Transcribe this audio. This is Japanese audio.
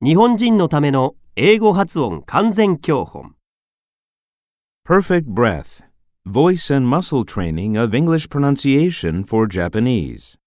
日本人のための英語発音完全教本 Perfect Breath Voice and Muscle Training of English Pronunciation for Japanese.